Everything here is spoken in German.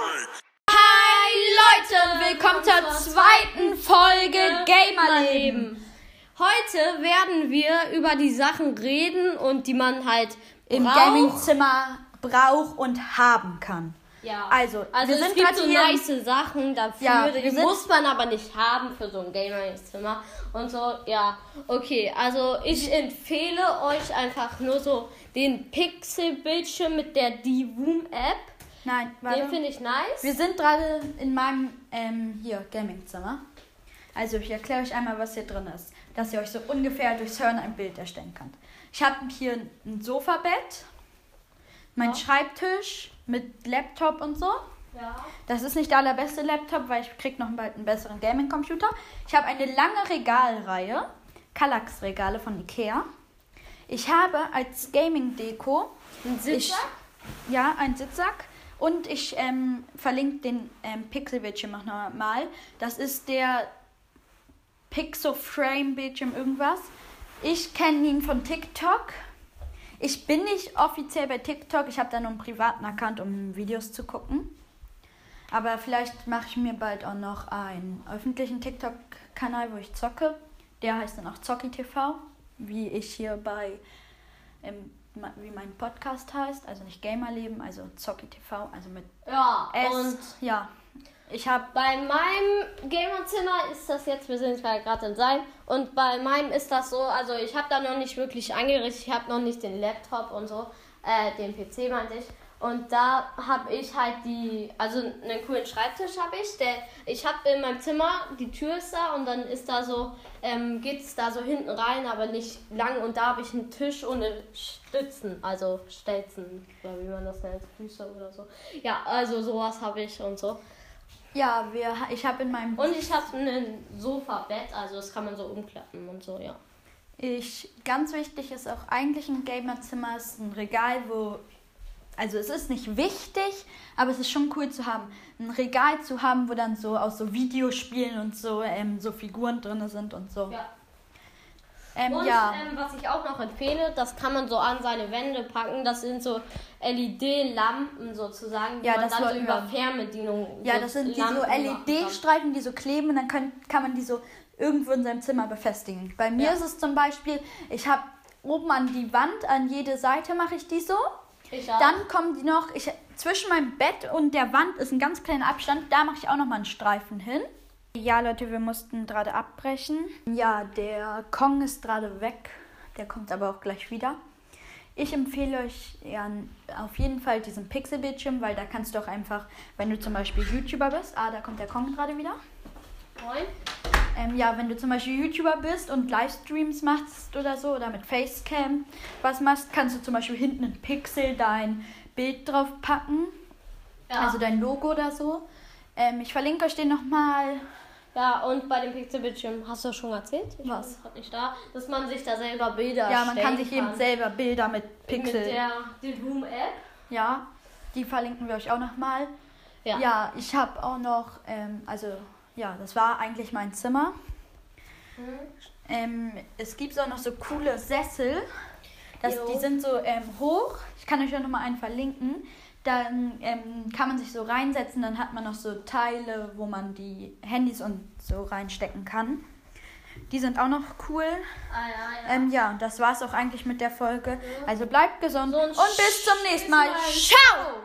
Hi Leute und willkommen zur zweiten Folge Gamerleben. Heute werden wir über die Sachen reden und die man halt im braucht. Gamingzimmer braucht und haben kann. Ja. Also, also wir es sind gibt so hier- nice Sachen dafür, Ja, die muss man aber nicht haben für so ein Gaming-Zimmer und so. Ja, okay, also ich empfehle euch einfach nur so den Pixel-Bildschirm mit der D-Room-App. Nein, Den warte. finde ich nice. Wir sind gerade in meinem ähm, hier Gamingzimmer. Also ich erkläre euch einmal, was hier drin ist, dass ihr euch so ungefähr durchs Hören ein Bild erstellen könnt. Ich habe hier ein Sofabett, mein Ja. Schreibtisch mit Laptop und so. ja. Das ist nicht der allerbeste Laptop, weil ich krieg noch bald einen besseren Gaming-Computer. Ich habe eine lange Regalreihe, Kallax-Regale von Ikea. Ich habe als Gaming-Deko Ein Sitzsack? ja, ein Sitzsack. Und ich ähm, verlinke den ähm, Pixel-Bildschirm noch mal. Das ist der Pixel-Frame-Bildschirm irgendwas. Ich kenne ihn von TikTok. Ich bin nicht offiziell bei TikTok. Ich habe da nur einen privaten Account, um Videos zu gucken. Aber vielleicht mache ich mir bald auch noch einen öffentlichen TikTok-Kanal, wo ich zocke. Der heißt dann auch Zocki TV, wie ich hier bei ähm, ma- wie mein Podcast heißt, also nicht Gamerleben, also Zocki TV, also mit Ja, S. und ja, ich habe Bei meinem Gamerzimmer ist das jetzt, wir sind gerade in sein, und bei meinem ist das so, also ich habe da noch nicht wirklich eingerichtet, ich habe noch nicht den Laptop und so, äh, den PC meinte ich. Und da habe ich halt die, also einen coolen Schreibtisch habe ich. Der, ich habe in meinem Zimmer, die Tür ist da und dann ist da so, ähm, geht es da so hinten rein, aber nicht lang. Und da habe ich einen Tisch ohne Stützen, also Stelzen, oder wie man das nennt, Füße oder so. Ja, also sowas habe ich und so. ja, wir, ich habe in meinem Und ich habe ein Sofabett, also das kann man so umklappen und so, ja. ich ganz wichtig ist auch eigentlich im Gamerzimmer ist ein Regal, wo also es ist nicht wichtig, aber es ist schon cool zu haben, ein Regal zu haben, wo dann so aus so Videospielen und so ähm, so Figuren drin sind und so. ja. Ähm, Und ja. ähm, was ich auch noch empfehle, das kann man so an seine Wände packen. Das sind so LED-Lampen sozusagen, die Ja, man das dann so über. Fernbedienung Ja, so das sind die so Lampen. LED-Streifen, die so kleben und dann können, kann man die so irgendwo in seinem Zimmer befestigen. Bei mir Ja. ist es zum Beispiel, ich habe oben an die Wand, an jede Seite mache ich die so. Ich auch. Dann kommen die noch, ich, zwischen meinem Bett und der Wand ist ein ganz kleiner Abstand, da mache ich auch noch mal einen Streifen hin. Ja, Leute, wir mussten gerade abbrechen. Ja, der Kong ist gerade weg. Der kommt aber auch gleich wieder. Ich empfehle euch ja, auf jeden Fall diesen Pixel-Bildschirm, weil da kannst du auch einfach, wenn du zum Beispiel YouTuber bist, ah, da kommt der Kong gerade wieder. Moin. Ähm, ja, wenn du zum Beispiel YouTuber bist und Livestreams machst oder so oder mit Facecam was machst, kannst du zum Beispiel hinten in Pixel dein Bild drauf packen, Ja. also dein Logo oder so. Ähm, ich verlinke euch den nochmal. ja, und bei dem Pixelbildschirm, hast du schon erzählt? Ich Was? bin grad nicht da, dass man sich da selber Bilder Ja, man kann sich eben selber Bilder mit Pixel. Mit der, der Room-App. ja, die verlinken wir euch auch nochmal. Ja. Ja, ich habe auch noch, ähm, also ja, das war eigentlich mein Zimmer. Mhm. Ähm, es gibt auch noch so coole Sessel. Das, Jo. die sind so ähm, hoch. Ich kann euch ja noch mal einen verlinken. Dann ähm, kann man sich so reinsetzen. Dann hat man noch so Teile, wo man die Handys und so reinstecken kann. Die sind auch noch cool. Ah, ja, ja. Ähm, ja, das war's auch eigentlich mit der Folge. Also bleibt gesund So, und bis zum nächsten. Mal. Ciao!